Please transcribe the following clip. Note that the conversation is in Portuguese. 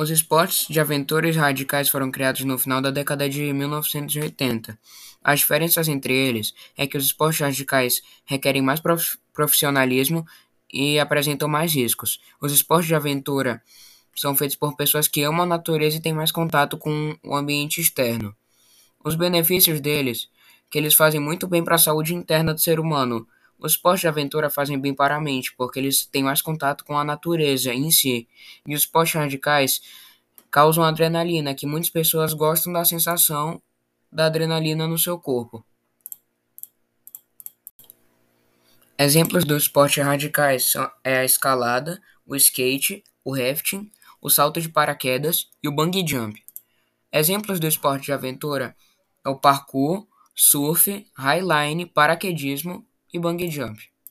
Os esportes de aventura e radicais foram criados no final da década de 1980. As diferenças entre eles é que os esportes radicais requerem mais prof profissionalismo e apresentam mais riscos. Os esportes de aventura são feitos por pessoas que amam a natureza e têm mais contato com o ambiente externo. Os benefícios deles, que eles fazem muito bem para a saúde interna do ser humano, os esportes de aventura fazem bem para a mente, porque eles têm mais contato com a natureza em si. E os esportes radicais causam adrenalina, que muitas pessoas gostam da sensação da adrenalina no seu corpo. Exemplos dos esportes radicais são é a escalada, o skate, o rafting, o salto de paraquedas e o bungee jump. Exemplos do esporte de aventura é o parkour, surf, highline, paraquedismo e bungee jump